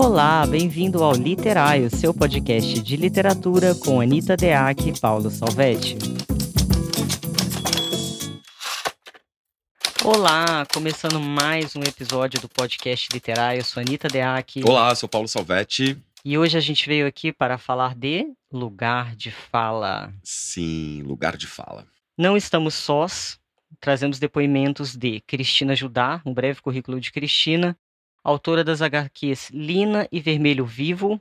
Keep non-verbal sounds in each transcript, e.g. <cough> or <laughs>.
Olá, bem-vindo ao Literário, seu podcast de literatura com Anita Deac e Paulo Salvetti. Olá, começando mais um episódio do podcast literário. Eu sou Anitta Deac. Olá, sou Paulo Salvetti. E hoje a gente veio aqui para falar de lugar de fala. Sim, lugar de fala. Não estamos sós. Trazemos depoimentos de Cristina Judá, um breve currículo de Cristina, autora das HQs Lina e Vermelho Vivo.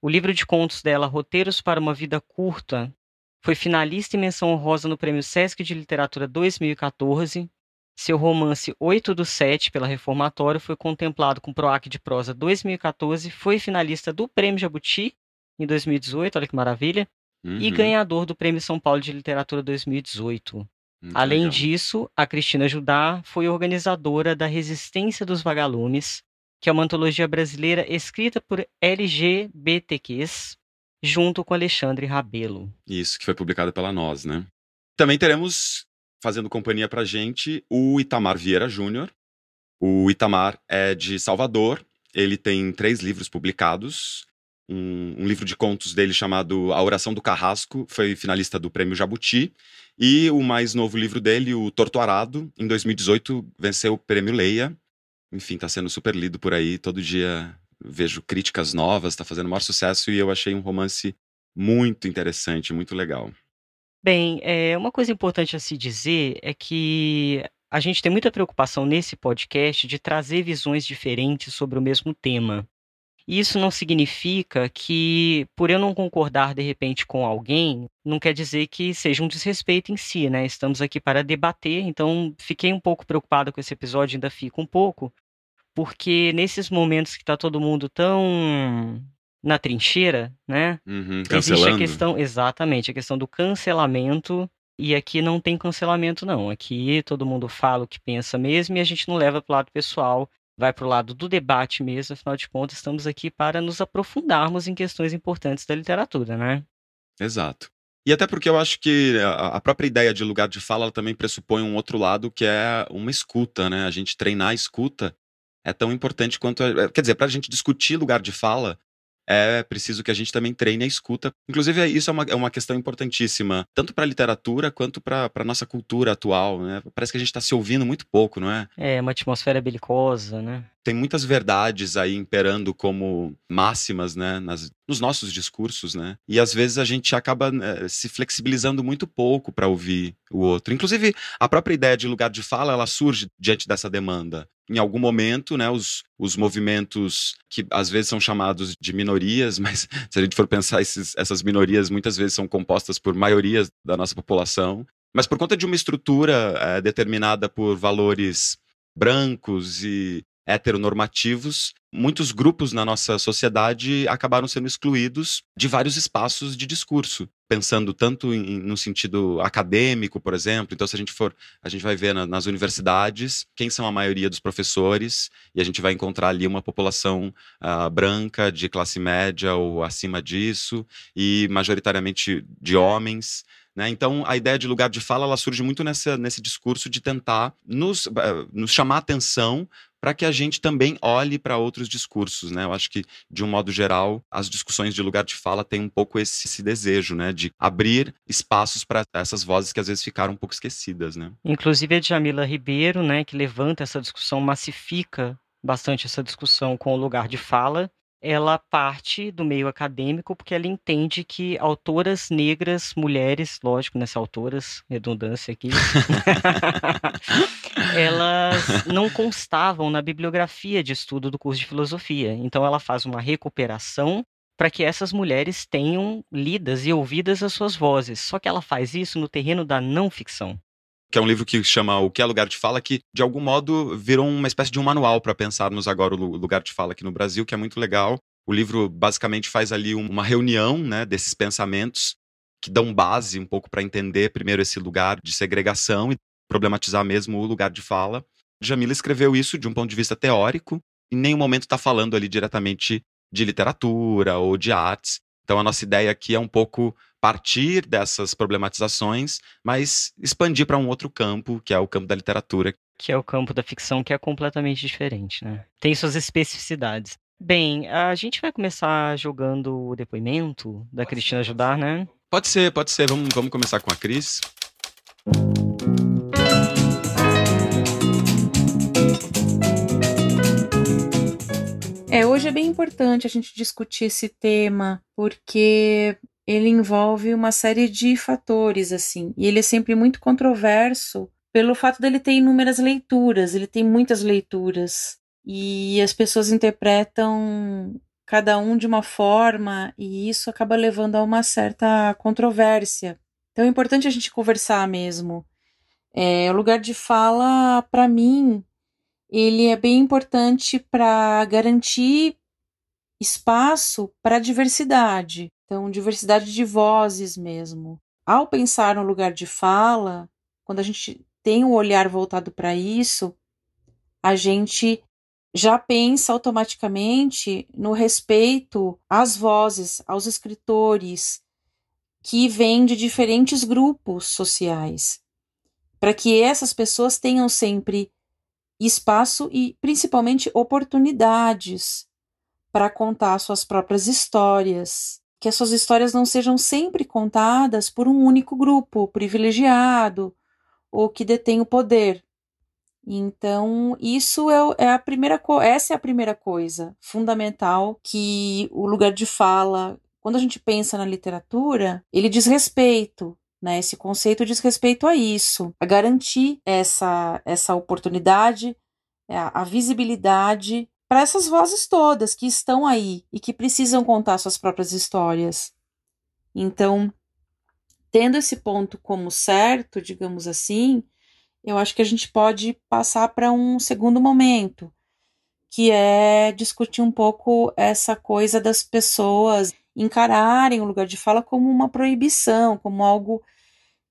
O livro de contos dela, Roteiros para uma Vida Curta, foi finalista e menção honrosa no Prêmio Sesc de Literatura 2014 seu romance 8 do 7, pela Reformatório, foi contemplado com PROAC de Prosa 2014, foi finalista do Prêmio Jabuti em 2018, olha que maravilha, uhum. e ganhador do Prêmio São Paulo de Literatura 2018. Muito Além legal. disso, a Cristina Judá foi organizadora da Resistência dos Vagalumes, que é uma antologia brasileira escrita por LGBTQs, junto com Alexandre Rabelo. Isso, que foi publicada pela Nós, né? Também teremos fazendo companhia pra gente o Itamar Vieira Júnior. O Itamar é de Salvador, ele tem três livros publicados. Um, um, livro de contos dele chamado A Oração do Carrasco foi finalista do Prêmio Jabuti. E o mais novo livro dele, O Torto Arado, em 2018 venceu o Prêmio Leia. Enfim, está sendo super lido por aí. Todo dia vejo críticas novas, está fazendo o maior sucesso e eu achei um romance muito interessante, muito legal. Bem, é, uma coisa importante a se dizer é que a gente tem muita preocupação nesse podcast de trazer visões diferentes sobre o mesmo tema. Isso não significa que, por eu não concordar de repente com alguém, não quer dizer que seja um desrespeito em si, né? Estamos aqui para debater, então fiquei um pouco preocupada com esse episódio, ainda fico um pouco, porque nesses momentos que está todo mundo tão na trincheira, né? Uhum, Existe a questão, exatamente, a questão do cancelamento. E aqui não tem cancelamento, não. Aqui todo mundo fala o que pensa mesmo e a gente não leva para o lado pessoal, vai para o lado do debate mesmo. Afinal de contas, estamos aqui para nos aprofundarmos em questões importantes da literatura, né? Exato. E até porque eu acho que a própria ideia de lugar de fala também pressupõe um outro lado que é uma escuta, né? A gente treinar a escuta é tão importante quanto. A, quer dizer, para a gente discutir lugar de fala, é preciso que a gente também treine a escuta. Inclusive, isso é uma, é uma questão importantíssima, tanto para a literatura quanto para a nossa cultura atual. Né? Parece que a gente está se ouvindo muito pouco, não é? É, uma atmosfera belicosa, né? Tem muitas verdades aí imperando como máximas, né, nas, nos nossos discursos, né? E às vezes a gente acaba é, se flexibilizando muito pouco para ouvir o outro. Inclusive, a própria ideia de lugar de fala, ela surge diante dessa demanda em algum momento, né, os, os movimentos que às vezes são chamados de minorias, <laughs> mas se a gente for pensar, esses, essas minorias muitas vezes são compostas por maiorias da nossa população, mas por conta de uma estrutura é, determinada por valores brancos e heteronormativos, muitos grupos na nossa sociedade acabaram sendo excluídos de vários espaços de discurso, pensando tanto em, no sentido acadêmico, por exemplo. Então, se a gente for, a gente vai ver na, nas universidades quem são a maioria dos professores e a gente vai encontrar ali uma população uh, branca de classe média ou acima disso e majoritariamente de homens. Né? Então, a ideia de lugar de fala ela surge muito nessa, nesse discurso de tentar nos, uh, nos chamar atenção para que a gente também olhe para outros discursos, né? Eu acho que, de um modo geral, as discussões de lugar de fala têm um pouco esse, esse desejo, né? De abrir espaços para essas vozes que às vezes ficaram um pouco esquecidas, né? Inclusive a Jamila Ribeiro, né? Que levanta essa discussão, massifica bastante essa discussão com o lugar de fala ela parte do meio acadêmico porque ela entende que autoras negras, mulheres, lógico, nessa autoras, redundância aqui, <laughs> elas não constavam na bibliografia de estudo do curso de filosofia. Então ela faz uma recuperação para que essas mulheres tenham lidas e ouvidas as suas vozes. Só que ela faz isso no terreno da não ficção que é um livro que chama O que é Lugar de Fala, que de algum modo virou uma espécie de um manual para pensarmos agora o lugar de fala aqui no Brasil, que é muito legal. O livro basicamente faz ali uma reunião né, desses pensamentos que dão base um pouco para entender primeiro esse lugar de segregação e problematizar mesmo o lugar de fala. Jamila escreveu isso de um ponto de vista teórico, em nenhum momento está falando ali diretamente de literatura ou de artes. Então a nossa ideia aqui é um pouco partir dessas problematizações, mas expandir para um outro campo, que é o campo da literatura. Que é o campo da ficção, que é completamente diferente, né? Tem suas especificidades. Bem, a gente vai começar jogando o depoimento da Cristina Judar, né? Pode ser, pode ser. Vamos, vamos começar com a Cris. É, hoje é bem importante a gente discutir esse tema, porque ele envolve uma série de fatores, assim, e ele é sempre muito controverso pelo fato dele ter inúmeras leituras, ele tem muitas leituras, e as pessoas interpretam cada um de uma forma, e isso acaba levando a uma certa controvérsia. Então é importante a gente conversar mesmo. É, o lugar de fala, para mim, ele é bem importante para garantir espaço para diversidade. Então, diversidade de vozes mesmo. Ao pensar no lugar de fala, quando a gente tem um olhar voltado para isso, a gente já pensa automaticamente no respeito às vozes, aos escritores que vêm de diferentes grupos sociais, para que essas pessoas tenham sempre espaço e principalmente oportunidades para contar suas próprias histórias, que as suas histórias não sejam sempre contadas por um único grupo privilegiado ou que detém o poder. Então, isso é, é a primeira essa é a primeira coisa fundamental que o lugar de fala, quando a gente pensa na literatura, ele diz respeito né? Esse conceito diz respeito a isso, a garantir essa, essa oportunidade, a, a visibilidade para essas vozes todas que estão aí e que precisam contar suas próprias histórias. Então, tendo esse ponto como certo, digamos assim, eu acho que a gente pode passar para um segundo momento, que é discutir um pouco essa coisa das pessoas encararem o lugar de fala como uma proibição, como algo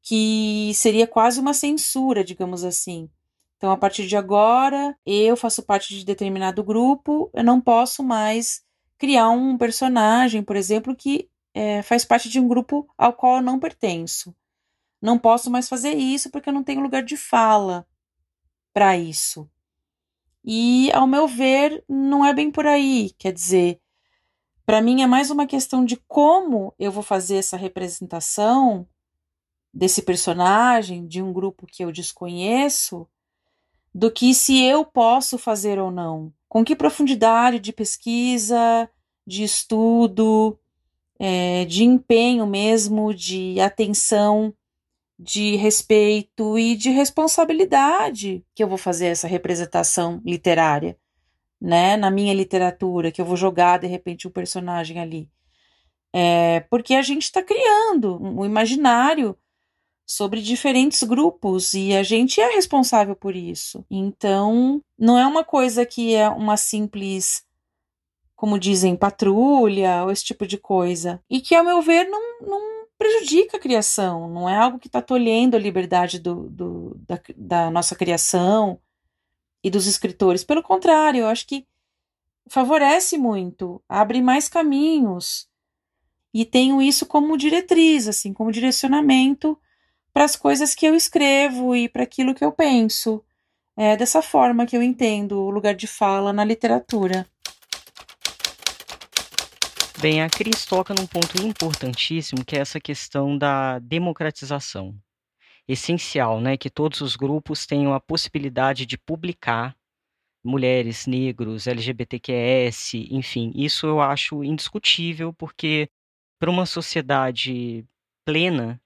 que seria quase uma censura, digamos assim. Então, a partir de agora, eu faço parte de determinado grupo, eu não posso mais criar um personagem, por exemplo, que é, faz parte de um grupo ao qual eu não pertenço. Não posso mais fazer isso porque eu não tenho lugar de fala para isso. E, ao meu ver, não é bem por aí. Quer dizer, para mim é mais uma questão de como eu vou fazer essa representação desse personagem, de um grupo que eu desconheço, do que se eu posso fazer ou não. Com que profundidade de pesquisa, de estudo, é, de empenho mesmo, de atenção, de respeito e de responsabilidade que eu vou fazer essa representação literária né, na minha literatura, que eu vou jogar de repente um personagem ali. É, porque a gente está criando um imaginário sobre diferentes grupos e a gente é responsável por isso. Então, não é uma coisa que é uma simples, como dizem, patrulha ou esse tipo de coisa. E que, ao meu ver, não, não prejudica a criação, não é algo que está tolhendo a liberdade do, do da, da nossa criação e dos escritores. Pelo contrário, eu acho que favorece muito, abre mais caminhos. E tenho isso como diretriz, assim, como direcionamento para as coisas que eu escrevo e para aquilo que eu penso. É dessa forma que eu entendo o lugar de fala na literatura. Bem, a Cris toca num ponto importantíssimo, que é essa questão da democratização essencial, né, que todos os grupos tenham a possibilidade de publicar mulheres, negros, LGBTQS, enfim, isso eu acho indiscutível, porque para uma sociedade plena,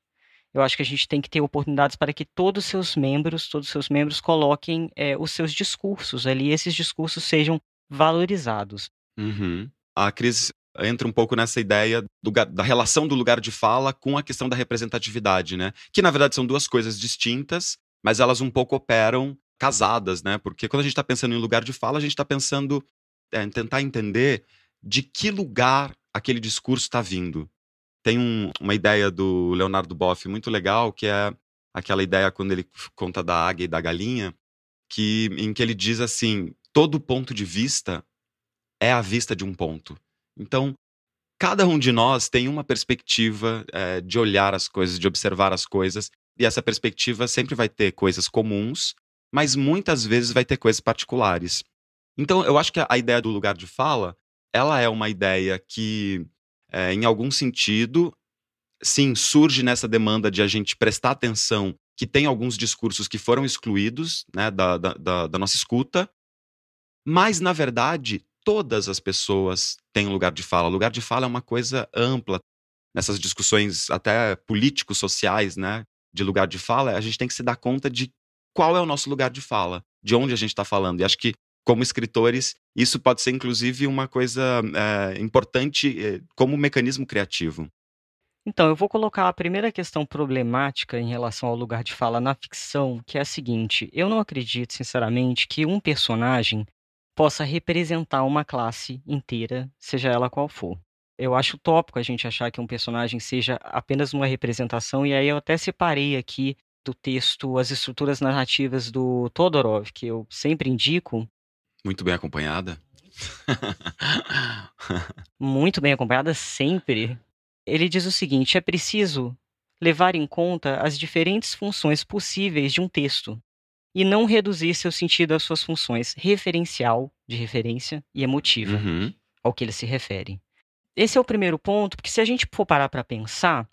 eu acho que a gente tem que ter oportunidades para que todos os seus membros, todos os seus membros coloquem é, os seus discursos ali, e esses discursos sejam valorizados. Uhum. A Cris entra um pouco nessa ideia do, da relação do lugar de fala com a questão da representatividade, né? Que na verdade são duas coisas distintas, mas elas um pouco operam casadas, né? Porque quando a gente está pensando em lugar de fala, a gente está pensando é, em tentar entender de que lugar aquele discurso está vindo. Tem um, uma ideia do Leonardo Boff muito legal, que é aquela ideia quando ele conta da águia e da galinha, que em que ele diz assim: todo ponto de vista é a vista de um ponto. Então, cada um de nós tem uma perspectiva é, de olhar as coisas, de observar as coisas, e essa perspectiva sempre vai ter coisas comuns, mas muitas vezes vai ter coisas particulares. Então, eu acho que a ideia do lugar de fala ela é uma ideia que, é, em algum sentido, sim, surge nessa demanda de a gente prestar atenção que tem alguns discursos que foram excluídos né, da, da, da nossa escuta, mas, na verdade, todas as pessoas têm lugar de fala. O lugar de fala é uma coisa ampla. Nessas discussões até políticos, sociais, né, de lugar de fala, a gente tem que se dar conta de qual é o nosso lugar de fala, de onde a gente está falando. E acho que, como escritores, isso pode ser, inclusive, uma coisa é, importante é, como mecanismo criativo. Então, eu vou colocar a primeira questão problemática em relação ao lugar de fala na ficção, que é a seguinte: eu não acredito, sinceramente, que um personagem possa representar uma classe inteira, seja ela qual for. Eu acho utópico a gente achar que um personagem seja apenas uma representação, e aí eu até separei aqui do texto as estruturas narrativas do Todorov, que eu sempre indico. Muito bem acompanhada. <laughs> Muito bem acompanhada sempre. Ele diz o seguinte: é preciso levar em conta as diferentes funções possíveis de um texto e não reduzir seu sentido às suas funções referencial, de referência, e emotiva, uhum. ao que ele se refere. Esse é o primeiro ponto, porque se a gente for parar para pensar,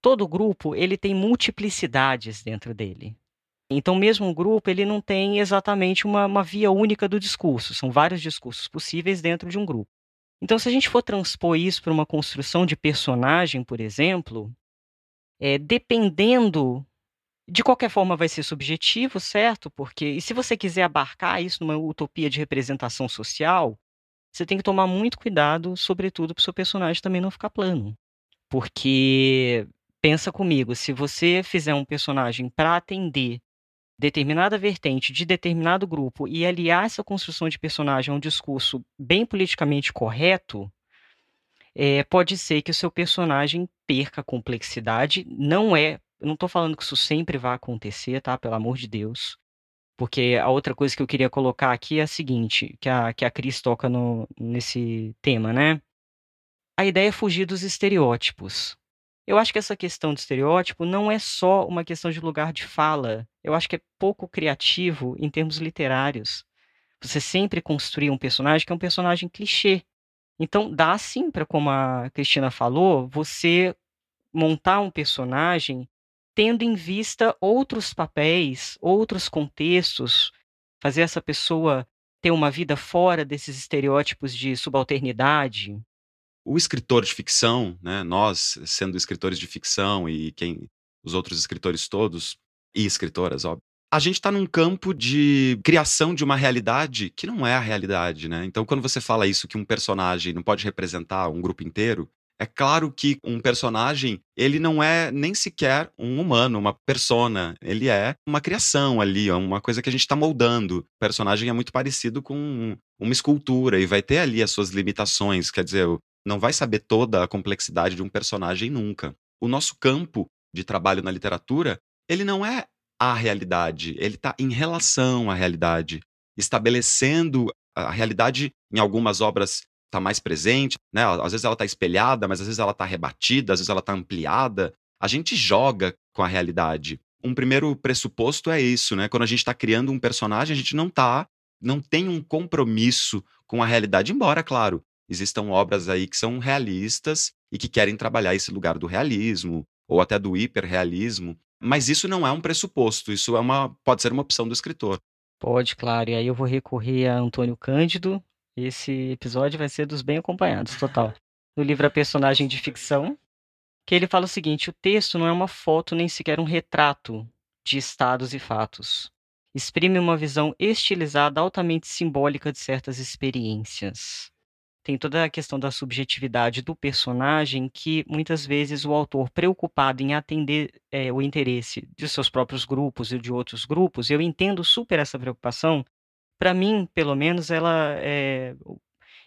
todo grupo ele tem multiplicidades dentro dele. Então, mesmo um grupo, ele não tem exatamente uma, uma via única do discurso, são vários discursos possíveis dentro de um grupo. Então, se a gente for transpor isso para uma construção de personagem, por exemplo, é, dependendo de qualquer forma, vai ser subjetivo, certo? Porque, e se você quiser abarcar isso numa utopia de representação social, você tem que tomar muito cuidado, sobretudo para o seu personagem também não ficar plano. Porque, pensa comigo, se você fizer um personagem para atender determinada vertente de determinado grupo e aliar essa construção de personagem a um discurso bem politicamente correto, é, pode ser que o seu personagem perca complexidade. Não é não estou falando que isso sempre vai acontecer, tá? Pelo amor de Deus. Porque a outra coisa que eu queria colocar aqui é a seguinte, que a, que a Cris toca no, nesse tema, né? A ideia é fugir dos estereótipos. Eu acho que essa questão de estereótipo não é só uma questão de lugar de fala. Eu acho que é pouco criativo em termos literários. Você sempre construir um personagem que é um personagem clichê. Então, dá sim para, como a Cristina falou, você montar um personagem tendo em vista outros papéis, outros contextos, fazer essa pessoa ter uma vida fora desses estereótipos de subalternidade. O escritor de ficção, né, nós sendo escritores de ficção e quem os outros escritores todos e escritoras, óbvio, a gente está num campo de criação de uma realidade que não é a realidade, né? Então, quando você fala isso que um personagem não pode representar um grupo inteiro, é claro que um personagem, ele não é nem sequer um humano, uma persona. Ele é uma criação ali, uma coisa que a gente está moldando. O personagem é muito parecido com uma escultura e vai ter ali as suas limitações. Quer dizer, não vai saber toda a complexidade de um personagem nunca. O nosso campo de trabalho na literatura, ele não é a realidade, ele está em relação à realidade, estabelecendo a realidade em algumas obras está mais presente, né? Às vezes ela está espelhada, mas às vezes ela está rebatida, às vezes ela está ampliada. A gente joga com a realidade. Um primeiro pressuposto é isso, né? Quando a gente está criando um personagem, a gente não tá, não tem um compromisso com a realidade, embora, claro, existam obras aí que são realistas e que querem trabalhar esse lugar do realismo ou até do hiperrealismo, mas isso não é um pressuposto, isso é uma pode ser uma opção do escritor. Pode, claro. E aí eu vou recorrer a Antônio Cândido, esse episódio vai ser dos bem acompanhados, total. No livro A Personagem de Ficção, que ele fala o seguinte: o texto não é uma foto nem sequer um retrato de estados e fatos. Exprime uma visão estilizada, altamente simbólica de certas experiências. Tem toda a questão da subjetividade do personagem que muitas vezes o autor, preocupado em atender é, o interesse de seus próprios grupos e de outros grupos, eu entendo super essa preocupação, para mim, pelo menos, ela é,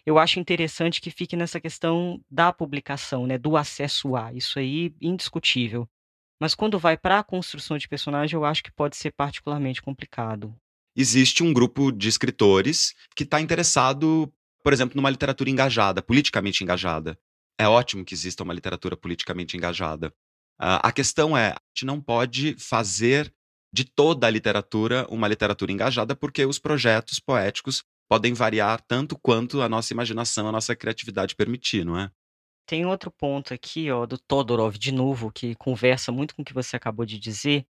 eu acho interessante que fique nessa questão da publicação, né, do acesso a, isso aí indiscutível. Mas quando vai para a construção de personagem, eu acho que pode ser particularmente complicado. Existe um grupo de escritores que está interessado, por exemplo, numa literatura engajada, politicamente engajada. É ótimo que exista uma literatura politicamente engajada. Uh, a questão é, a gente não pode fazer de toda a literatura uma literatura engajada, porque os projetos poéticos podem variar tanto quanto a nossa imaginação, a nossa criatividade permitir, não é? Tem outro ponto aqui, ó, do Todorov de novo, que conversa muito com o que você acabou de dizer,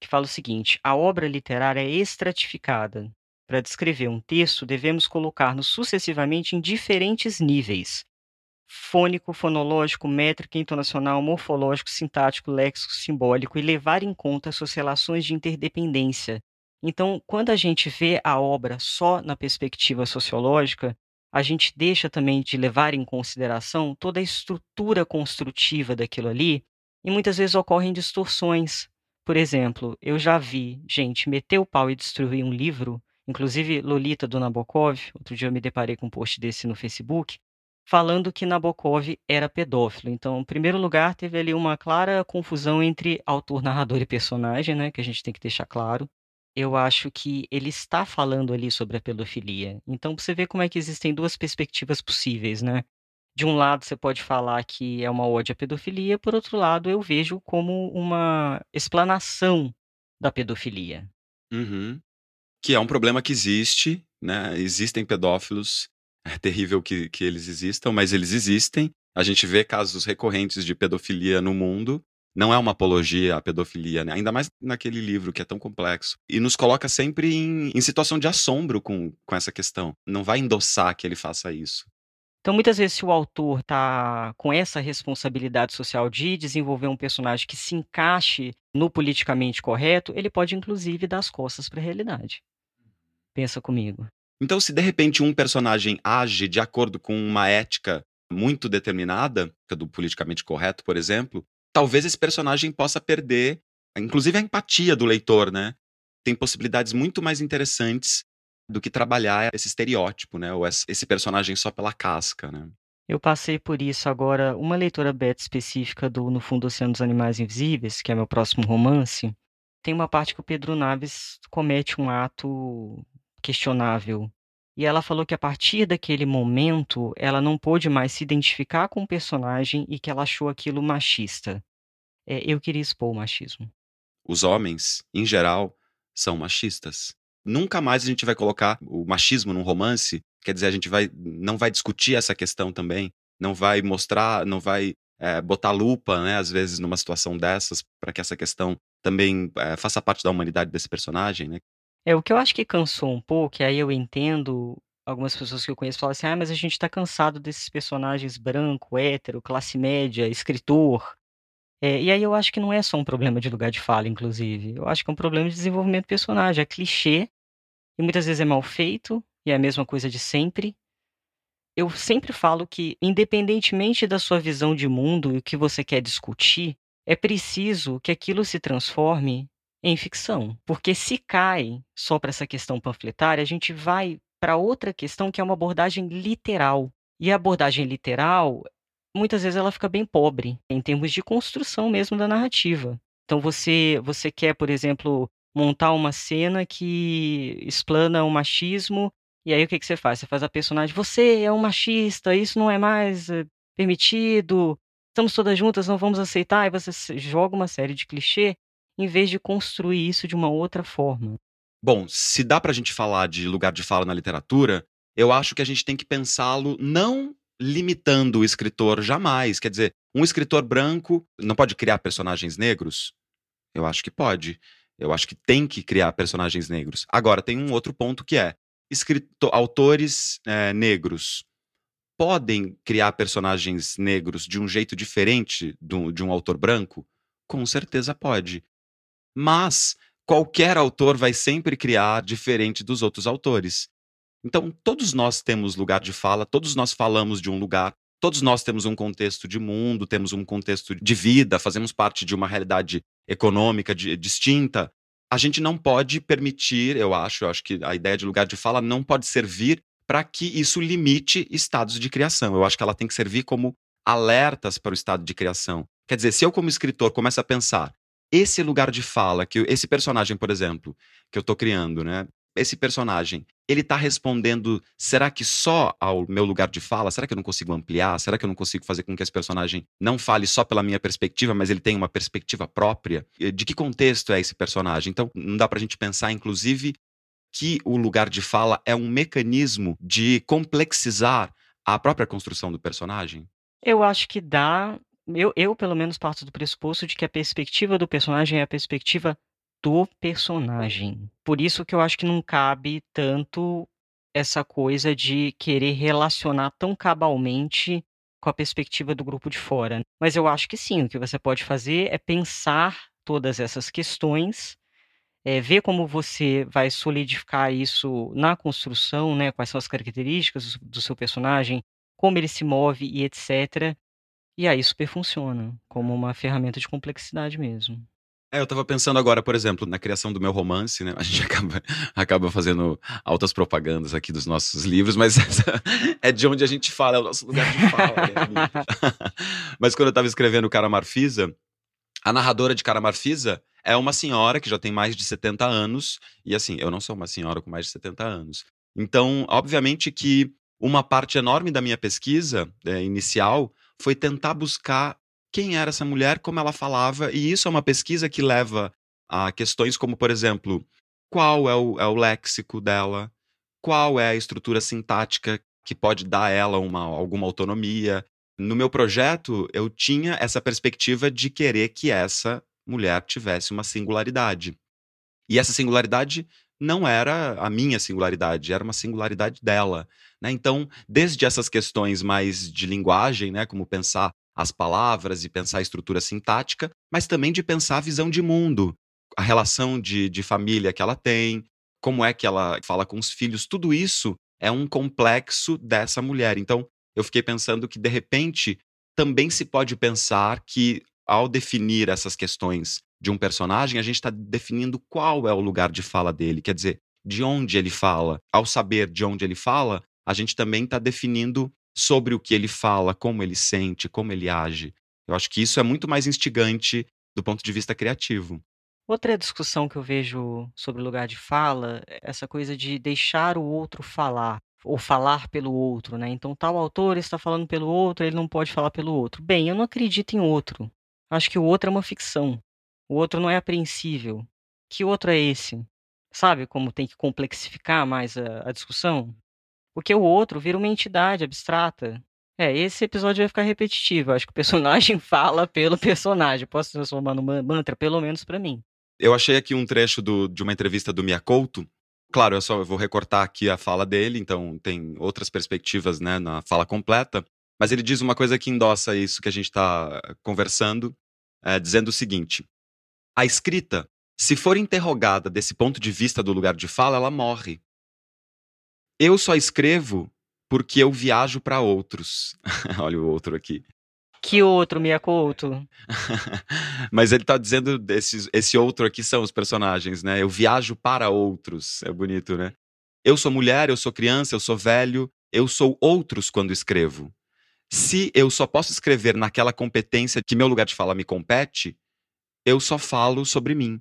que fala o seguinte: a obra literária é estratificada. Para descrever um texto, devemos colocar-nos sucessivamente em diferentes níveis: fônico, fonológico, métrico, entonacional, morfológico, sintático, léxico, simbólico e levar em conta suas relações de interdependência. Então, quando a gente vê a obra só na perspectiva sociológica, a gente deixa também de levar em consideração toda a estrutura construtiva daquilo ali, e muitas vezes ocorrem distorções. Por exemplo, eu já vi gente meter o pau e destruir um livro, inclusive Lolita do Nabokov, outro dia eu me deparei com um post desse no Facebook, falando que Nabokov era pedófilo. Então, em primeiro lugar, teve ali uma clara confusão entre autor, narrador e personagem, né, que a gente tem que deixar claro. Eu acho que ele está falando ali sobre a pedofilia. Então, você vê como é que existem duas perspectivas possíveis, né? De um lado, você pode falar que é uma ode à pedofilia, por outro lado, eu vejo como uma explanação da pedofilia. Uhum. Que é um problema que existe, né? Existem pedófilos <laughs> é terrível que, que eles existam, mas eles existem. A gente vê casos recorrentes de pedofilia no mundo. Não é uma apologia à pedofilia, né? ainda mais naquele livro que é tão complexo. E nos coloca sempre em, em situação de assombro com, com essa questão. Não vai endossar que ele faça isso. Então, muitas vezes, se o autor está com essa responsabilidade social de desenvolver um personagem que se encaixe no politicamente correto, ele pode, inclusive, dar as costas para a realidade. Pensa comigo. Então, se de repente um personagem age de acordo com uma ética muito determinada, é do politicamente correto, por exemplo, talvez esse personagem possa perder, inclusive a empatia do leitor, né? Tem possibilidades muito mais interessantes do que trabalhar esse estereótipo, né? Ou esse personagem só pela casca, né? Eu passei por isso agora. Uma leitora beta específica do No Fundo do Oceano dos Animais Invisíveis, que é meu próximo romance, tem uma parte que o Pedro Naves comete um ato questionável. E ela falou que a partir daquele momento ela não pôde mais se identificar com o personagem e que ela achou aquilo machista. É, eu queria expor o machismo. Os homens, em geral, são machistas. Nunca mais a gente vai colocar o machismo num romance, quer dizer, a gente vai, não vai discutir essa questão também, não vai mostrar, não vai é, botar lupa, né, às vezes, numa situação dessas, para que essa questão também é, faça parte da humanidade desse personagem, né? É, o que eu acho que cansou um pouco, e aí eu entendo algumas pessoas que eu conheço falam assim: "Ah, mas a gente tá cansado desses personagens branco, hétero, classe média, escritor". É, e aí eu acho que não é só um problema de lugar de fala, inclusive. Eu acho que é um problema de desenvolvimento de personagem. É clichê, e muitas vezes é mal feito, e é a mesma coisa de sempre. Eu sempre falo que, independentemente da sua visão de mundo e o que você quer discutir, é preciso que aquilo se transforme em ficção. Porque se cai só para essa questão panfletária, a gente vai para outra questão que é uma abordagem literal. E a abordagem literal, muitas vezes ela fica bem pobre em termos de construção mesmo da narrativa. Então você você quer, por exemplo, montar uma cena que explana o machismo e aí o que que você faz? Você faz a personagem, você é um machista, isso não é mais eh, permitido, estamos todas juntas, não vamos aceitar, e você joga uma série de clichê em vez de construir isso de uma outra forma. Bom, se dá para a gente falar de lugar de fala na literatura, eu acho que a gente tem que pensá-lo não limitando o escritor jamais. Quer dizer, um escritor branco não pode criar personagens negros? Eu acho que pode. Eu acho que tem que criar personagens negros. Agora, tem um outro ponto que é: escritor, autores é, negros podem criar personagens negros de um jeito diferente do, de um autor branco? Com certeza pode. Mas qualquer autor vai sempre criar diferente dos outros autores. Então, todos nós temos lugar de fala, todos nós falamos de um lugar, todos nós temos um contexto de mundo, temos um contexto de vida, fazemos parte de uma realidade econômica de, distinta. A gente não pode permitir, eu acho, eu acho que a ideia de lugar de fala não pode servir para que isso limite estados de criação. Eu acho que ela tem que servir como alertas para o estado de criação. Quer dizer, se eu, como escritor, começo a pensar esse lugar de fala, que esse personagem, por exemplo, que eu tô criando, né? Esse personagem, ele tá respondendo, será que só ao meu lugar de fala? Será que eu não consigo ampliar? Será que eu não consigo fazer com que esse personagem não fale só pela minha perspectiva, mas ele tenha uma perspectiva própria? De que contexto é esse personagem? Então, não dá pra gente pensar, inclusive, que o lugar de fala é um mecanismo de complexizar a própria construção do personagem? Eu acho que dá. Eu, eu, pelo menos, parto do pressuposto de que a perspectiva do personagem é a perspectiva do personagem. Por isso que eu acho que não cabe tanto essa coisa de querer relacionar tão cabalmente com a perspectiva do grupo de fora. Mas eu acho que sim, o que você pode fazer é pensar todas essas questões, é, ver como você vai solidificar isso na construção, né, quais são as características do seu personagem, como ele se move e etc. E aí super funciona como uma ferramenta de complexidade mesmo. É, eu tava pensando agora, por exemplo, na criação do meu romance, né? A gente <laughs> acaba, acaba fazendo altas propagandas aqui dos nossos livros, mas <laughs> é de onde a gente fala, é o nosso lugar de fala. Né? <laughs> mas quando eu tava escrevendo Cara Marfisa, a narradora de Cara Marfisa é uma senhora que já tem mais de 70 anos, e assim, eu não sou uma senhora com mais de 70 anos. Então, obviamente que uma parte enorme da minha pesquisa é, inicial foi tentar buscar quem era essa mulher, como ela falava, e isso é uma pesquisa que leva a questões como, por exemplo, qual é o, é o léxico dela, qual é a estrutura sintática que pode dar a ela uma, alguma autonomia. No meu projeto, eu tinha essa perspectiva de querer que essa mulher tivesse uma singularidade. E essa singularidade não era a minha singularidade, era uma singularidade dela. Né? Então, desde essas questões mais de linguagem, né, como pensar as palavras e pensar a estrutura sintática, mas também de pensar a visão de mundo, a relação de, de família que ela tem, como é que ela fala com os filhos, tudo isso é um complexo dessa mulher. Então, eu fiquei pensando que, de repente, também se pode pensar que, ao definir essas questões de um personagem, a gente está definindo qual é o lugar de fala dele, quer dizer, de onde ele fala. Ao saber de onde ele fala, a gente também está definindo sobre o que ele fala, como ele sente, como ele age. Eu acho que isso é muito mais instigante do ponto de vista criativo. Outra discussão que eu vejo sobre lugar de fala é essa coisa de deixar o outro falar, ou falar pelo outro, né? Então, tal autor está falando pelo outro, ele não pode falar pelo outro. Bem, eu não acredito em outro. Acho que o outro é uma ficção. O outro não é apreensível. Que outro é esse? Sabe como tem que complexificar mais a, a discussão? Porque o outro vira uma entidade abstrata. É, esse episódio vai ficar repetitivo. Acho que o <laughs> personagem fala pelo personagem. Posso transformar numa mantra, pelo menos para mim. Eu achei aqui um trecho do, de uma entrevista do Miyakoto. Claro, eu só vou recortar aqui a fala dele, então tem outras perspectivas né, na fala completa. Mas ele diz uma coisa que endossa isso que a gente está conversando, é, dizendo o seguinte: a escrita, se for interrogada desse ponto de vista do lugar de fala, ela morre. Eu só escrevo porque eu viajo para outros. <laughs> Olha o outro aqui. Que outro, Miyakoto? <laughs> Mas ele tá dizendo desses, esse outro aqui são os personagens, né? Eu viajo para outros. É bonito, né? Eu sou mulher, eu sou criança, eu sou velho, eu sou outros quando escrevo. Se eu só posso escrever naquela competência que meu lugar de fala me compete, eu só falo sobre mim.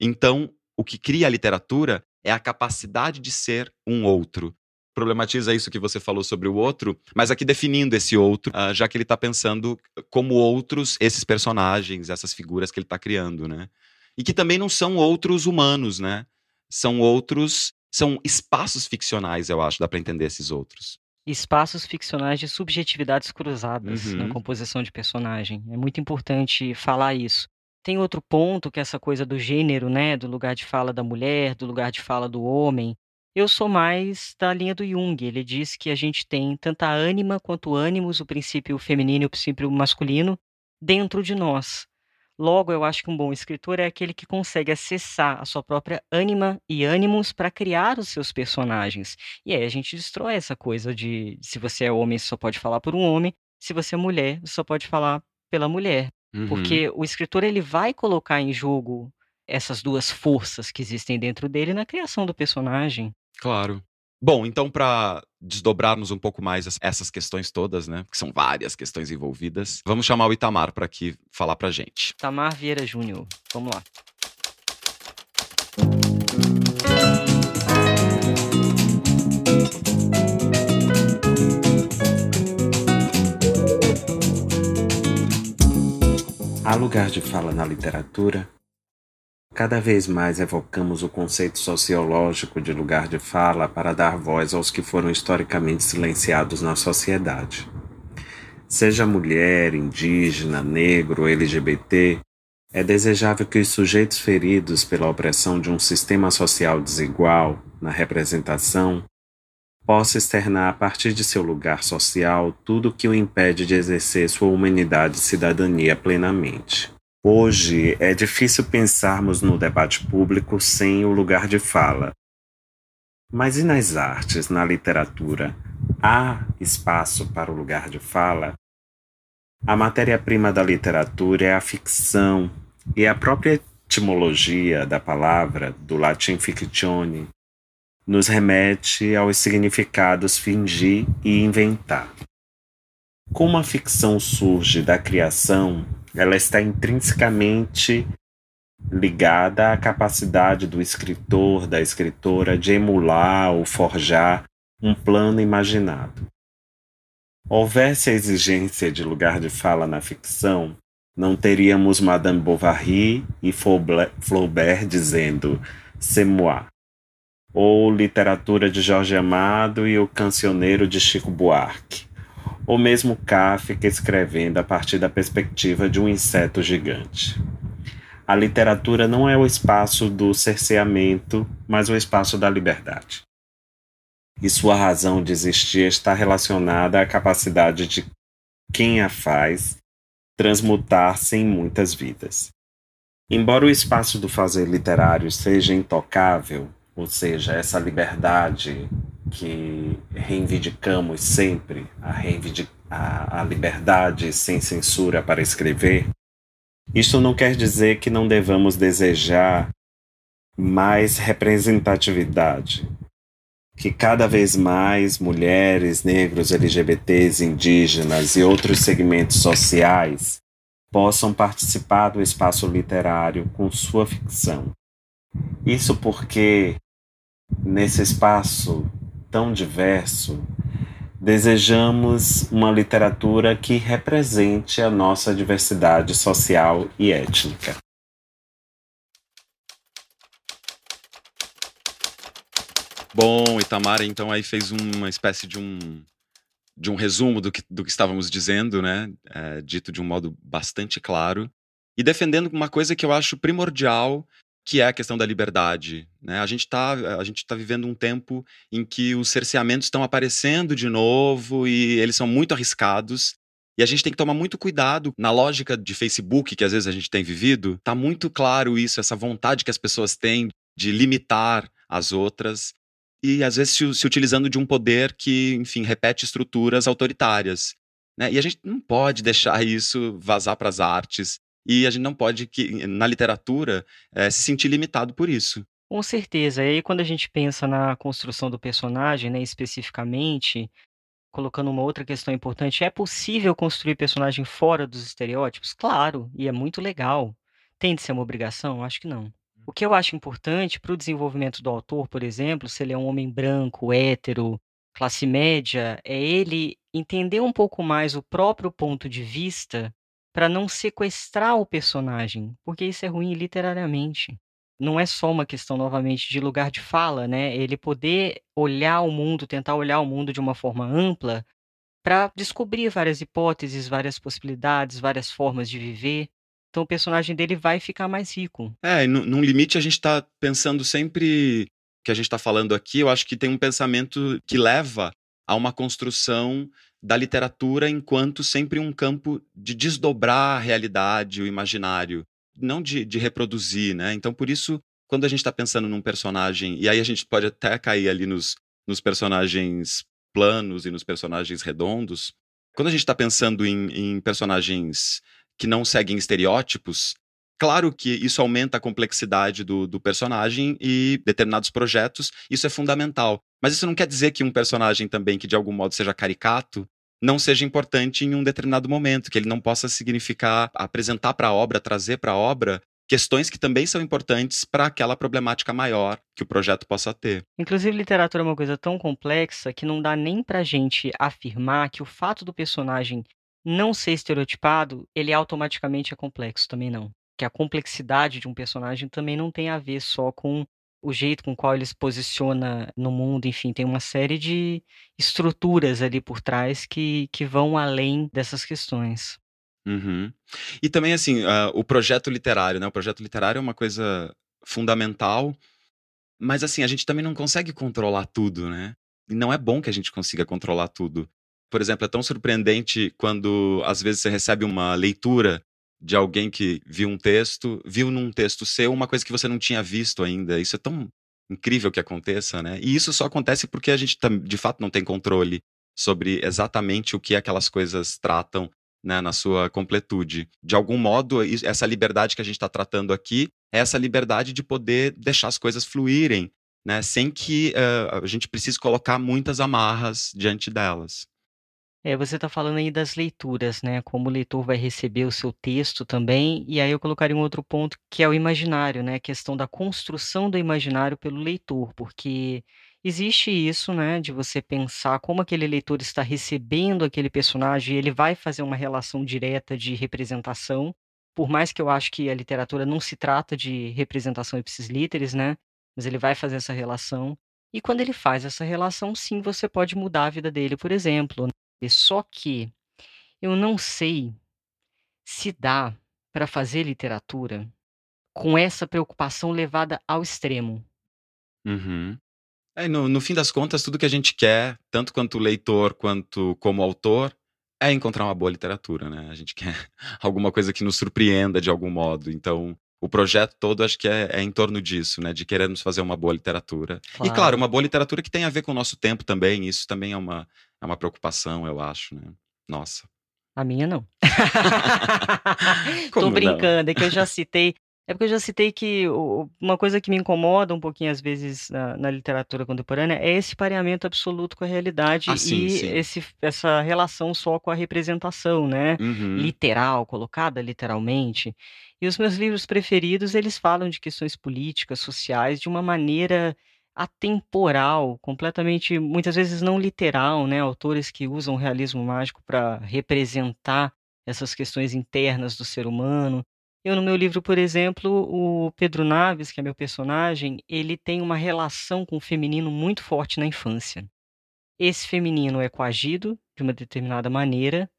Então, o que cria a literatura é a capacidade de ser um outro, problematiza isso que você falou sobre o outro, mas aqui definindo esse outro, uh, já que ele está pensando como outros esses personagens, essas figuras que ele está criando, né? E que também não são outros humanos, né? São outros, são espaços ficcionais, eu acho, dá para entender esses outros. Espaços ficcionais de subjetividades cruzadas uhum. na composição de personagem. É muito importante falar isso. Tem outro ponto que é essa coisa do gênero, né, do lugar de fala da mulher, do lugar de fala do homem, eu sou mais da linha do Jung. Ele diz que a gente tem tanto a ânima quanto ânimos, o princípio feminino e o princípio masculino, dentro de nós. Logo, eu acho que um bom escritor é aquele que consegue acessar a sua própria ânima e ânimos para criar os seus personagens. E aí a gente destrói essa coisa de se você é homem, você só pode falar por um homem, se você é mulher, você só pode falar pela mulher. Uhum. Porque o escritor ele vai colocar em jogo essas duas forças que existem dentro dele na criação do personagem. Claro. Bom, então para desdobrarmos um pouco mais essas questões todas, né, que são várias questões envolvidas, vamos chamar o Itamar para aqui falar pra gente. Itamar Vieira Júnior. Vamos lá. Há lugar de fala na literatura Cada vez mais evocamos o conceito sociológico de lugar de fala para dar voz aos que foram historicamente silenciados na sociedade. Seja mulher, indígena, negro, LGBT, é desejável que os sujeitos feridos pela opressão de um sistema social desigual na representação possa externar a partir de seu lugar social tudo o que o impede de exercer sua humanidade e cidadania plenamente. Hoje é difícil pensarmos no debate público sem o lugar de fala. Mas e nas artes, na literatura, há espaço para o lugar de fala? A matéria-prima da literatura é a ficção, e a própria etimologia da palavra, do latim fictione, nos remete aos significados fingir e inventar. Como a ficção surge da criação, ela está intrinsecamente ligada à capacidade do escritor, da escritora de emular ou forjar um plano imaginado. Houvesse a exigência de lugar de fala na ficção, não teríamos Madame Bovary e Flaubert dizendo c'est moi, ou literatura de Jorge Amado e o cancioneiro de Chico Buarque ou mesmo Kafka escrevendo a partir da perspectiva de um inseto gigante. A literatura não é o espaço do cerceamento, mas o espaço da liberdade. E sua razão de existir está relacionada à capacidade de quem a faz transmutar-se em muitas vidas. Embora o espaço do fazer literário seja intocável, ou seja, essa liberdade que reivindicamos sempre, a, reivindic a, a liberdade sem censura para escrever, isto não quer dizer que não devamos desejar mais representatividade, que cada vez mais mulheres, negros, LGBTs, indígenas e outros segmentos sociais possam participar do espaço literário com sua ficção. Isso porque nesse espaço tão diverso, desejamos uma literatura que represente a nossa diversidade social e étnica. Bom, Itamara então aí fez uma espécie de um de um resumo do que, do que estávamos dizendo, né? É, dito de um modo bastante claro e defendendo uma coisa que eu acho primordial que é a questão da liberdade. Né? A gente está tá vivendo um tempo em que os cerceamentos estão aparecendo de novo e eles são muito arriscados. E a gente tem que tomar muito cuidado na lógica de Facebook que às vezes a gente tem vivido. Está muito claro isso, essa vontade que as pessoas têm de limitar as outras e às vezes se, se utilizando de um poder que, enfim, repete estruturas autoritárias. Né? E a gente não pode deixar isso vazar para as artes e a gente não pode, que, na literatura, é, se sentir limitado por isso. Com certeza. E aí, quando a gente pensa na construção do personagem, né, especificamente, colocando uma outra questão importante, é possível construir personagem fora dos estereótipos? Claro, e é muito legal. Tem de ser uma obrigação? Acho que não. O que eu acho importante para o desenvolvimento do autor, por exemplo, se ele é um homem branco, hétero, classe média, é ele entender um pouco mais o próprio ponto de vista para não sequestrar o personagem, porque isso é ruim literariamente. Não é só uma questão, novamente, de lugar de fala, né? Ele poder olhar o mundo, tentar olhar o mundo de uma forma ampla para descobrir várias hipóteses, várias possibilidades, várias formas de viver. Então o personagem dele vai ficar mais rico. É, num limite a gente está pensando sempre que a gente está falando aqui, eu acho que tem um pensamento que leva a uma construção da literatura enquanto sempre um campo de desdobrar a realidade, o imaginário, não de, de reproduzir, né? Então, por isso, quando a gente está pensando num personagem, e aí a gente pode até cair ali nos, nos personagens planos e nos personagens redondos, quando a gente está pensando em, em personagens que não seguem estereótipos, Claro que isso aumenta a complexidade do, do, personagem e determinados projetos, isso é fundamental. Mas isso não quer dizer que um personagem também que de algum modo seja caricato não seja importante em um determinado momento, que ele não possa significar apresentar para a obra, trazer para a obra questões que também são importantes para aquela problemática maior que o projeto possa ter. Inclusive, literatura é uma coisa tão complexa que não dá nem para gente afirmar que o fato do personagem não ser estereotipado, ele automaticamente é complexo, também não. que a complexidade de um personagem também não tem a ver só com o jeito com qual ele se posiciona no mundo, enfim, tem uma série de estruturas ali por trás que, que vão além dessas questões. Uhum. E também, assim, uh, o projeto literário, né? O projeto literário é uma coisa fundamental, mas, assim, a gente também não consegue controlar tudo, né? E não é bom que a gente consiga controlar tudo. Por exemplo, é tão surpreendente quando, às vezes, você recebe uma leitura de alguém que viu um texto, viu num texto seu uma coisa que você não tinha visto ainda. Isso é tão incrível que aconteça, né? E isso só acontece porque a gente, de fato, não tem controle sobre exatamente o que aquelas coisas tratam né, na sua completude. De algum modo, essa liberdade que a gente está tratando aqui é essa liberdade de poder deixar as coisas fluírem, né, sem que uh, a gente precise colocar muitas amarras diante delas. É, você está falando aí das leituras, né? Como o leitor vai receber o seu texto também, e aí eu colocaria um outro ponto que é o imaginário, né? A questão da construção do imaginário pelo leitor, porque existe isso, né? De você pensar como aquele leitor está recebendo aquele personagem, e ele vai fazer uma relação direta de representação, por mais que eu acho que a literatura não se trata de representação ipsis literis, né? Mas ele vai fazer essa relação. E quando ele faz essa relação, sim, você pode mudar a vida dele, por exemplo. Só que eu não sei se dá para fazer literatura com essa preocupação levada ao extremo. Uhum. É, no, no fim das contas, tudo que a gente quer, tanto quanto leitor quanto como autor, é encontrar uma boa literatura, né? A gente <laughs> quer alguma coisa que nos surpreenda de algum modo. Então, o projeto todo acho que é, é, em torno disso, né? De querermos fazer uma boa literatura. Claro. E claro, uma boa literatura que tem a ver com o nosso tempo também. Isso também é uma, é uma preocupação, eu acho, né? Nossa. A minha não. <laughs> Tô brincando, não? é que eu já <laughs> citei. É porque eu já citei que uma coisa que me incomoda um pouquinho, às vezes, na, na literatura contemporânea é esse pareamento absoluto com a realidade ah, sim, e sim. Esse, essa relação só com a representação, né? Uhum. Literal, colocada literalmente. E os meus livros preferidos, eles falam de questões políticas, sociais, de uma maneira atemporal, completamente, muitas vezes não literal, né? Autores que usam o realismo mágico para representar essas questões internas do ser humano. Eu, no meu livro, por exemplo, o Pedro Naves, que é meu personagem, ele tem uma relação com o feminino muito forte na infância. Esse feminino é coagido de uma determinada maneira,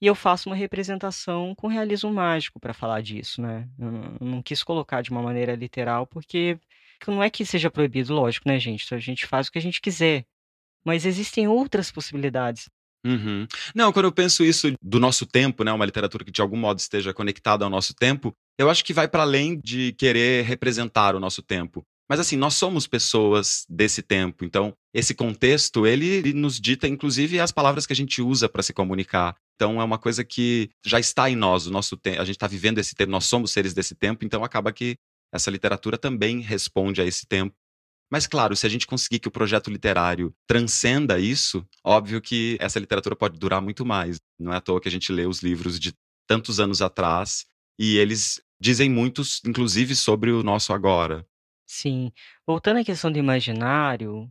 e eu faço uma representação com realismo mágico para falar disso, né? Eu não quis colocar de uma maneira literal, porque não é que seja proibido, lógico, né, gente? A gente faz o que a gente quiser. Mas existem outras possibilidades. Uhum. Não, quando eu penso isso do nosso tempo, né, uma literatura que de algum modo esteja conectada ao nosso tempo, eu acho que vai para além de querer representar o nosso tempo. Mas assim, nós somos pessoas desse tempo, então esse contexto, ele nos dita inclusive as palavras que a gente usa para se comunicar. Então é uma coisa que já está em nós, o nosso tempo, a gente está vivendo esse tempo, nós somos seres desse tempo, então acaba que essa literatura também responde a esse tempo. Mas, claro, se a gente conseguir que o projeto literário transcenda isso, óbvio que essa literatura pode durar muito mais. Não é à toa que a gente lê os livros de tantos anos atrás e eles dizem muitos, inclusive, sobre o nosso agora. Sim. Voltando à questão do imaginário,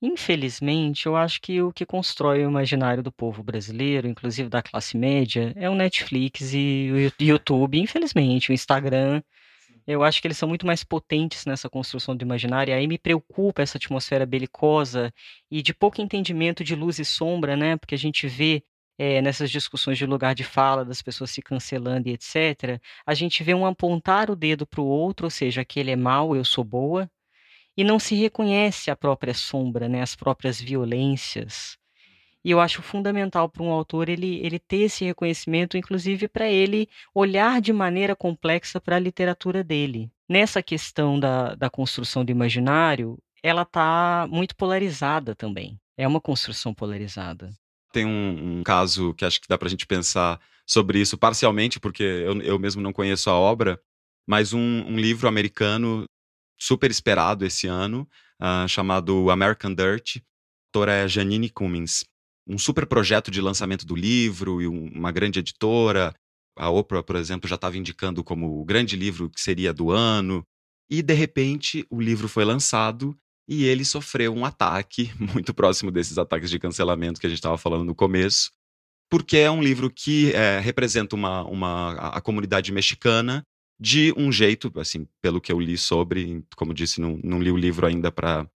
infelizmente, eu acho que o que constrói o imaginário do povo brasileiro, inclusive da classe média, é o Netflix e o YouTube, infelizmente, o Instagram eu acho que eles são muito mais potentes nessa construção do imaginário, e aí me preocupa essa atmosfera belicosa e de pouco entendimento de luz e sombra, né? Porque a gente vê é, nessas discussões de lugar de fala, das pessoas se cancelando e etc., a gente vê um apontar o dedo para o outro, ou seja, aquele é mal, eu sou boa, e não se reconhece a própria sombra, né? As próprias violências. E eu acho fundamental para um autor ele, ele ter esse reconhecimento, inclusive para ele olhar de maneira complexa para a literatura dele. Nessa questão da, da construção do imaginário, ela está muito polarizada também. É uma construção polarizada. Tem um, um caso que acho que dá para a gente pensar sobre isso parcialmente, porque eu, eu mesmo não conheço a obra, mas um, um livro americano super esperado esse ano, uh, chamado American Dirt. A autora é Janine Cummins um super projeto de lançamento do livro e um, uma grande editora. A Oprah, por exemplo, já estava indicando como o grande livro que seria do ano. E, de repente, o livro foi lançado e ele sofreu um ataque <laughs> muito próximo desses ataques de cancelamento que a gente estava falando no começo, porque é um livro que é, representa uma, uma, a comunidade mexicana de um jeito, assim, pelo que eu li sobre, como disse, não, não li o livro ainda para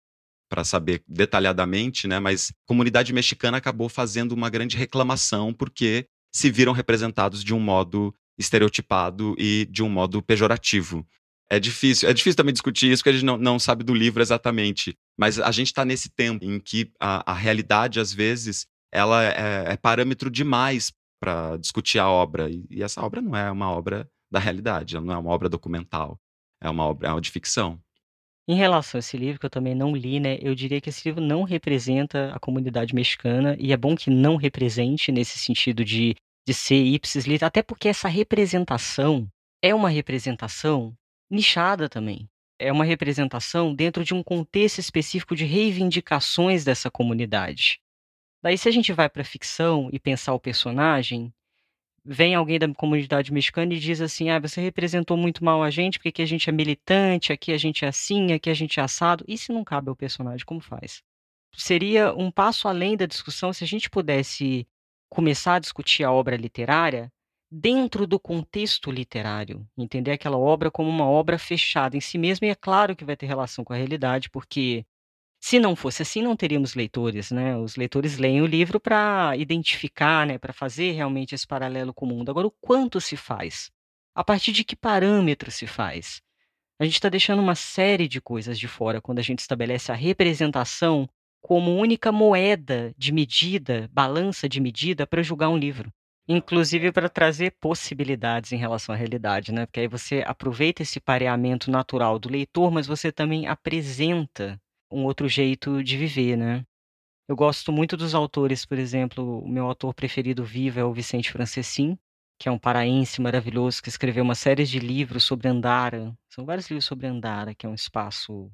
para saber detalhadamente, né? Mas a comunidade mexicana acabou fazendo uma grande reclamação porque se viram representados de um modo estereotipado e de um modo pejorativo. É difícil, é difícil também discutir isso, porque a gente não, não sabe do livro exatamente. Mas a gente está nesse tempo em que a, a, realidade, às vezes, ela é, é parâmetro demais para discutir a obra. E, e, essa obra não é uma obra da realidade, ela não é uma obra documental, é uma obra, é uma de ficção. Em relação a esse livro, que eu também não li, né, eu diria que esse livro não representa a comunidade mexicana, e é bom que não represente nesse sentido de, de ser ipsis litteris, até porque essa representação é uma representação nichada também. É uma representação dentro de um contexto específico de reivindicações dessa comunidade. Daí, se a gente vai para a ficção e pensar o personagem, vem alguém da comunidade mexicana e diz assim: ah, você representou muito mal a gente, porque aqui a gente é militante, aqui a gente é assim, aqui a gente é assado. E se não cabe ao personagem, como faz? Seria um passo além da discussão se a gente pudesse começar a discutir a obra literária dentro do contexto literário, entender aquela obra como uma obra fechada em si mesma, e é claro que vai ter relação com a realidade, porque se não fosse assim, não teríamos leitores, né? Os leitores leem o livro para identificar, né, para fazer realmente esse paralelo com o mundo. Agora, o quanto se faz? A partir de que parâmetro se faz? A gente está deixando uma série de coisas de fora quando a gente estabelece a representação como única moeda de medida, balança de medida para julgar um livro. Inclusive para trazer possibilidades em relação à realidade, né? Porque aí você aproveita esse pareamento natural do leitor, mas você também apresenta um outro jeito de viver, né? Eu gosto muito dos autores, por exemplo, o meu autor preferido vivo é o Vicente Franceschin, que é um paraense maravilhoso que escreveu uma série de livros sobre Andara. São vários livros sobre Andara, que é um espaço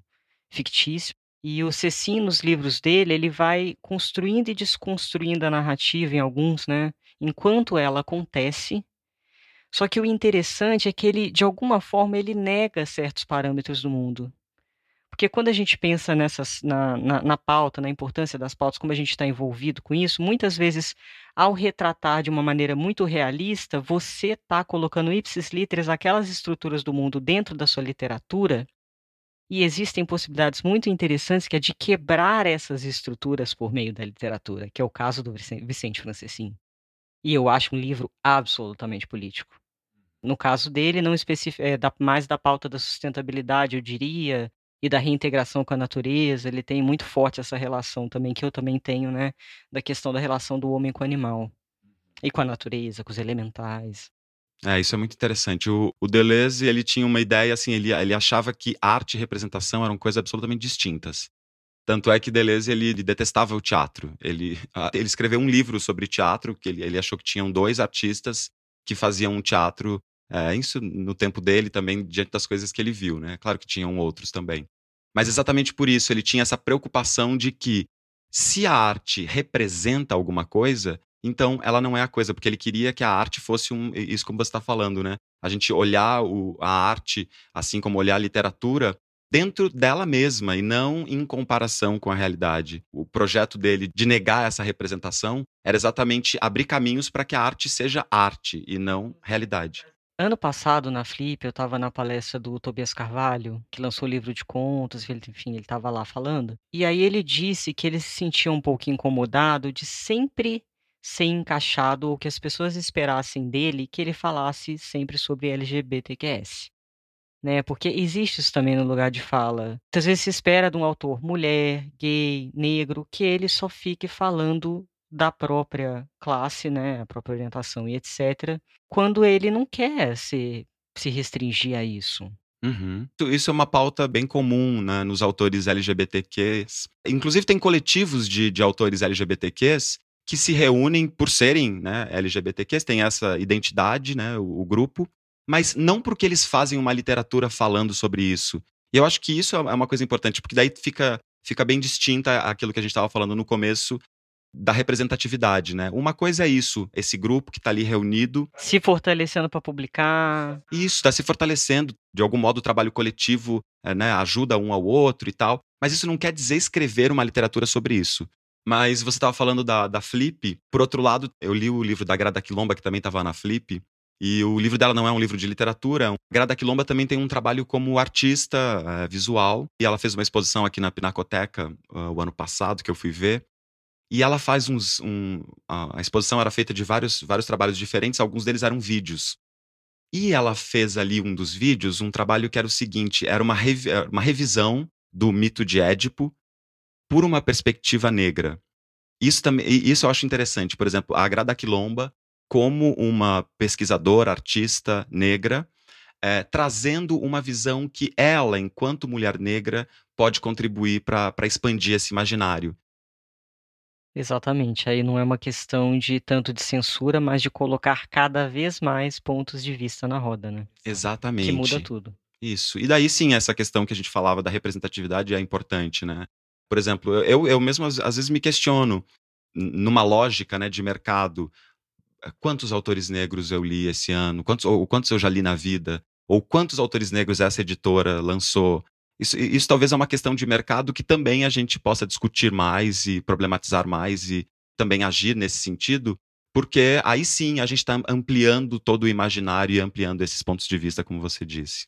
fictício. E o Cecim, nos livros dele, ele vai construindo e desconstruindo a narrativa em alguns, né? enquanto ela acontece. Só que o interessante é que ele, de alguma forma, ele nega certos parâmetros do mundo. Porque quando a gente pensa nessas, na, na, na pauta, na importância das pautas, como a gente está envolvido com isso, muitas vezes, ao retratar de uma maneira muito realista, você está colocando ipsis literis aquelas estruturas do mundo dentro da sua literatura, e existem possibilidades muito interessantes que é de quebrar essas estruturas por meio da literatura, que é o caso do Vicente Franceschin. E eu acho um livro absolutamente político. No caso dele, não especifica, é, da, mais da pauta da sustentabilidade, eu diria, e da reintegração com a natureza. Ele tem muito forte essa relação também, que eu também tenho, né? Da questão da relação do homem com o animal. E com a natureza, com os elementais. É, isso é muito interessante. O, o Deleuze, ele tinha uma ideia, assim, ele, ele achava que arte e representação eram coisas absolutamente distintas. Tanto é que Deleuze ele detestava o teatro. Ele, <laughs> ele escreveu um livro sobre teatro, que ele, ele achou que tinham dois artistas que faziam um teatro, é, isso no tempo dele também, diante das coisas que ele viu, né? Claro que tinham outros também. Mas exatamente por isso, ele tinha essa preocupação de que se a arte representa alguma coisa, então ela não é a coisa, porque ele queria que a arte fosse um. Isso como você está falando, né? A gente olhar o, a arte, assim como olhar a literatura, dentro dela mesma e não em comparação com a realidade. O projeto dele de negar essa representação era exatamente abrir caminhos para que a arte seja arte e não realidade. Ano passado, na Flip, eu estava na palestra do Tobias Carvalho, que lançou o livro de contos, enfim, ele estava lá falando. E aí ele disse que ele se sentia um pouco incomodado de sempre ser encaixado ou que as pessoas esperassem dele que ele falasse sempre sobre LGBTQS né? Porque existe isso também no lugar de fala. Muitas vezes se espera de um autor mulher, gay, negro, que ele só fique falando da própria classe, né, a própria orientação e etc, quando ele não quer se, se restringir a isso. Uhum. Isso é uma pauta bem comum né, nos autores LGBTQs. Inclusive, tem coletivos de, de autores LGBTQs que se reúnem por serem né, LGBTQs, tem essa identidade, né, o, o grupo, mas não porque eles fazem uma literatura falando sobre isso. E eu acho que isso é uma coisa importante, porque daí fica, fica bem distinta aquilo que a gente estava falando no começo da representatividade, né? Uma coisa é isso, esse grupo que está ali reunido. Se fortalecendo para publicar. Isso, está se fortalecendo. De algum modo, o trabalho coletivo é, né, ajuda um ao outro e tal. Mas isso não quer dizer escrever uma literatura sobre isso. Mas você estava falando da, da Flip. Por outro lado, eu li o livro da Grada Quilomba, que também estava na Flip. E o livro dela não é um livro de literatura. Grada Quilomba também tem um trabalho como artista uh, visual. E ela fez uma exposição aqui na Pinacoteca uh, o ano passado, que eu fui ver. E ela faz uns. Um, a exposição era feita de vários, vários trabalhos diferentes, alguns deles eram vídeos. E ela fez ali um dos vídeos um trabalho que era o seguinte: era uma, revi uma revisão do mito de Édipo por uma perspectiva negra. Isso, também, isso eu acho interessante. Por exemplo, a Grada Quilomba, como uma pesquisadora, artista negra, é, trazendo uma visão que ela, enquanto mulher negra, pode contribuir para expandir esse imaginário. Exatamente. Aí não é uma questão de tanto de censura, mas de colocar cada vez mais pontos de vista na roda, né? Exatamente. Que muda tudo. Isso. E daí sim, essa questão que a gente falava da representatividade é importante, né? Por exemplo, eu, eu mesmo às, às vezes me questiono, numa lógica né, de mercado, eh, quantos autores negros eu li esse ano, quantos, ou quantos eu já li na vida, ou quantos autores negros essa editora lançou, isso, isso talvez é uma questão de mercado que também a gente possa discutir mais e problematizar mais e também agir nesse sentido, porque aí sim a gente está ampliando todo o imaginário e ampliando esses pontos de vista, como você disse.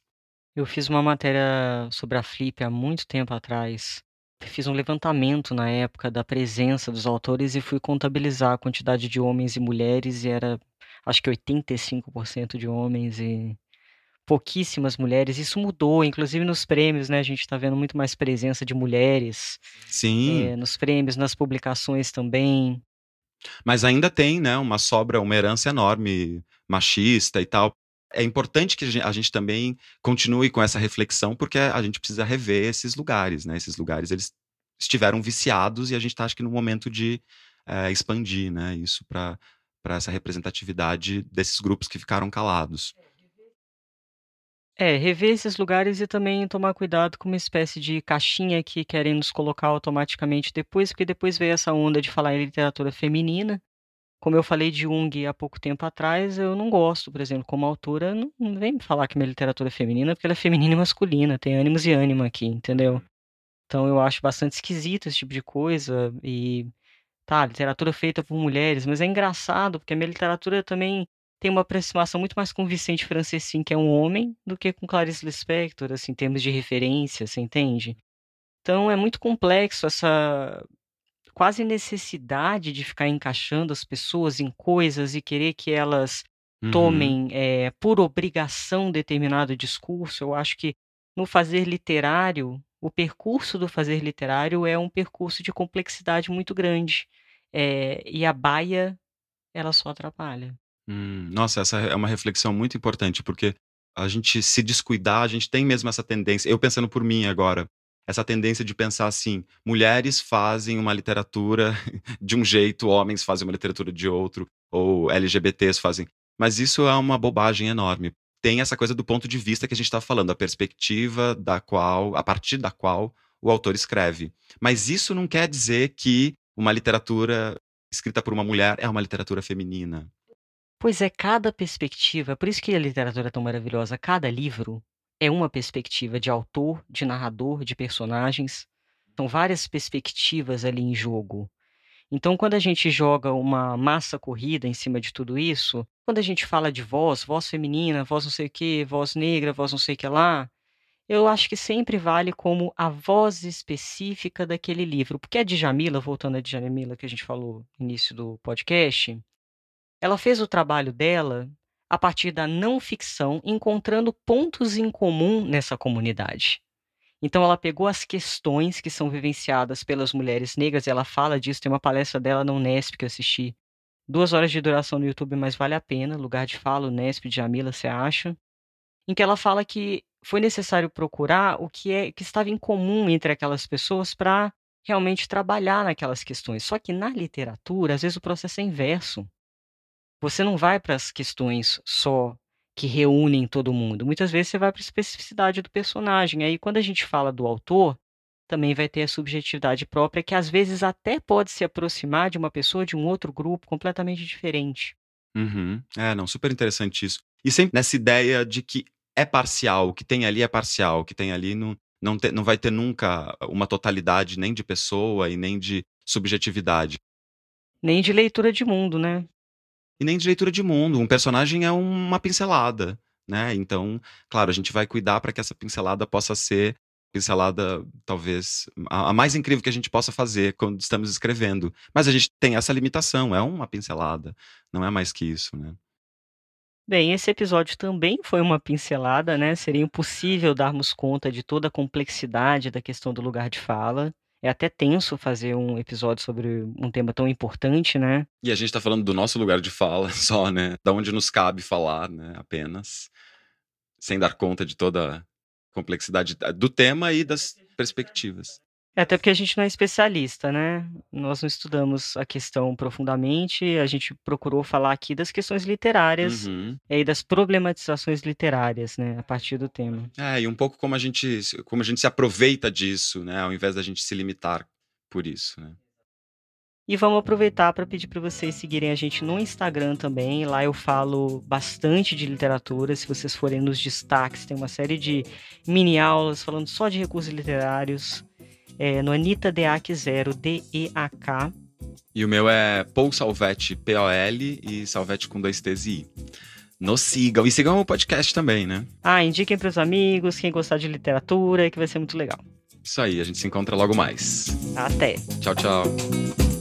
Eu fiz uma matéria sobre a Flip há muito tempo atrás. Fiz um levantamento na época da presença dos autores e fui contabilizar a quantidade de homens e mulheres, e era acho que 85% de homens e pouquíssimas mulheres. Isso mudou, inclusive nos prêmios, né? A gente está vendo muito mais presença de mulheres. Sim. É, nos prêmios, nas publicações também. Mas ainda tem, né? Uma sobra, uma herança enorme machista e tal. É importante que a gente também continue com essa reflexão, porque a gente precisa rever esses lugares, né? Esses lugares eles estiveram viciados e a gente está, acho que, no momento de é, expandir, né? Isso para essa representatividade desses grupos que ficaram calados. É, rever esses lugares e também tomar cuidado com uma espécie de caixinha que querem nos colocar automaticamente depois, porque depois veio essa onda de falar em literatura feminina. Como eu falei de Jung há pouco tempo atrás, eu não gosto, por exemplo, como autora, não, não vem me falar que minha literatura é feminina, porque ela é feminina e masculina, tem ânimos e ânima aqui, entendeu? Então eu acho bastante esquisito esse tipo de coisa e tá, literatura feita por mulheres, mas é engraçado, porque a minha literatura também tem uma aproximação muito mais com Vicente Franceschin, que é um homem, do que com Clarice Lispector, assim, em termos de referência, você entende? Então é muito complexo essa quase necessidade de ficar encaixando as pessoas em coisas e querer que elas uhum. tomem é, por obrigação determinado discurso. Eu acho que no fazer literário, o percurso do fazer literário é um percurso de complexidade muito grande. É, e a baia, ela só atrapalha. Hum, nossa, essa é uma reflexão muito importante, porque a gente se descuidar, a gente tem mesmo essa tendência. Eu pensando por mim agora, essa tendência de pensar assim: mulheres fazem uma literatura <laughs> de um jeito, homens fazem uma literatura de outro, ou LGBTs fazem. Mas isso é uma bobagem enorme. Tem essa coisa do ponto de vista que a gente está falando, a perspectiva da qual, a partir da qual o autor escreve. Mas isso não quer dizer que uma literatura escrita por uma mulher é uma literatura feminina. Pois é, cada perspectiva, por isso que a literatura é tão maravilhosa, cada livro é uma perspectiva de autor, de narrador, de personagens. São várias perspectivas ali em jogo. Então, quando a gente joga uma massa corrida em cima de tudo isso, quando a gente fala de voz, voz feminina, voz não sei o que, voz negra, voz não sei o que lá, eu acho que sempre vale como a voz específica daquele livro. Porque a Djamila, voltando a Djamila que a gente falou no início do podcast, ela fez o trabalho dela a partir da não ficção, encontrando pontos em comum nessa comunidade. Então ela pegou as questões que são vivenciadas pelas mulheres negras, e ela fala disso, tem uma palestra dela na Unesp que eu assisti. Duas horas de duração no YouTube, mas vale a pena. Lugar de fala, Unesp, Jamila, você acha? Em que ela fala que foi necessário procurar o que, é, que estava em comum entre aquelas pessoas para realmente trabalhar naquelas questões. Só que na literatura, às vezes o processo é inverso. Você não vai para as questões só que reúnem todo mundo. Muitas vezes você vai para a especificidade do personagem. Aí, quando a gente fala do autor, também vai ter a subjetividade própria, que às vezes até pode se aproximar de uma pessoa de um outro grupo completamente diferente. Uhum. É, não, super interessante isso. E sempre nessa ideia de que é parcial, o que tem ali é parcial, o que tem ali não, não, te, não vai ter nunca uma totalidade nem de pessoa e nem de subjetividade. Nem de leitura de mundo, né? E nem de leitura de mundo. Um personagem é uma pincelada, né? Então, claro, a gente vai cuidar para que essa pincelada possa ser pincelada, talvez, a, a, mais incrível que a gente possa fazer quando estamos escrevendo. Mas a gente tem essa limitação, é uma pincelada, não é mais que isso, né? Bem, esse episódio também foi uma pincelada, né? Seria impossível darmos conta de toda a complexidade da questão do lugar de fala. É até tenso fazer um episódio sobre um tema tão importante, né? E a gente está falando do nosso lugar de fala <laughs> só, né? Da onde nos cabe falar, né? Apenas. Sem dar conta de toda a complexidade do tema e das perspectivas. É, até porque a gente não é especialista, né? Nós não estudamos a questão profundamente, a gente procurou falar aqui das questões literárias uhum. e das problematizações literárias, né, a partir do tema. É, e um pouco como a gente, como a gente se aproveita disso, né, ao invés da gente se limitar por isso, né? E vamos aproveitar para pedir para vocês seguirem a gente no Instagram também. Lá eu falo bastante de literatura. Se vocês forem nos destaques, tem uma série de mini aulas falando só de recursos literários é, no Anitta Deac 0, D-E-A-K. E o meu é Paul Salvete, P-O-L e Salvete com dois T's e I. Nos sigam. E sigam o podcast também, né? Ah, indiquem para os amigos, quem gostar de literatura, que vai ser muito legal. Isso aí, a gente se encontra logo mais. Até. Tchau, tchau.